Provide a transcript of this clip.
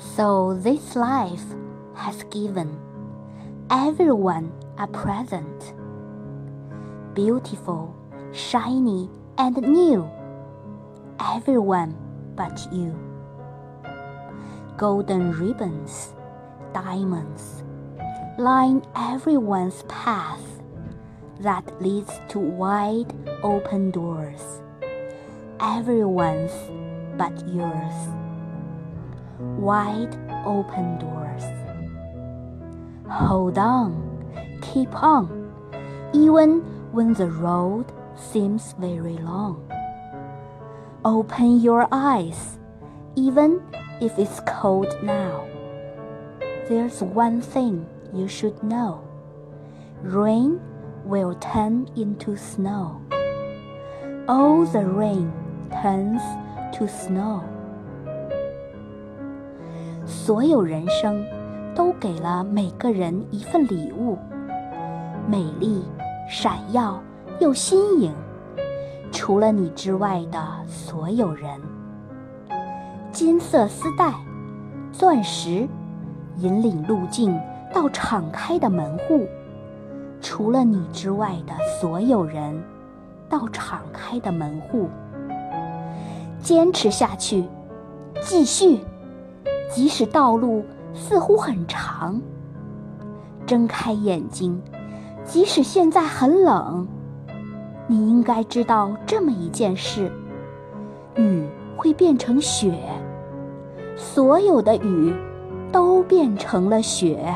So this life has given everyone a present, beautiful, shiny, and new, everyone but you. Golden ribbons, diamonds, line everyone's path that leads to wide open doors, everyone's but yours. Wide open doors. Hold on, keep on, even when the road seems very long. Open your eyes, even if it's cold now. There's one thing you should know rain will turn into snow. All the rain turns to snow. 所有人生都给了每个人一份礼物，美丽、闪耀又新颖。除了你之外的所有人，金色丝带、钻石，引领路径到敞开的门户。除了你之外的所有人，到敞开的门户。坚持下去，继续。即使道路似乎很长，睁开眼睛，即使现在很冷，你应该知道这么一件事：雨会变成雪，所有的雨都变成了雪。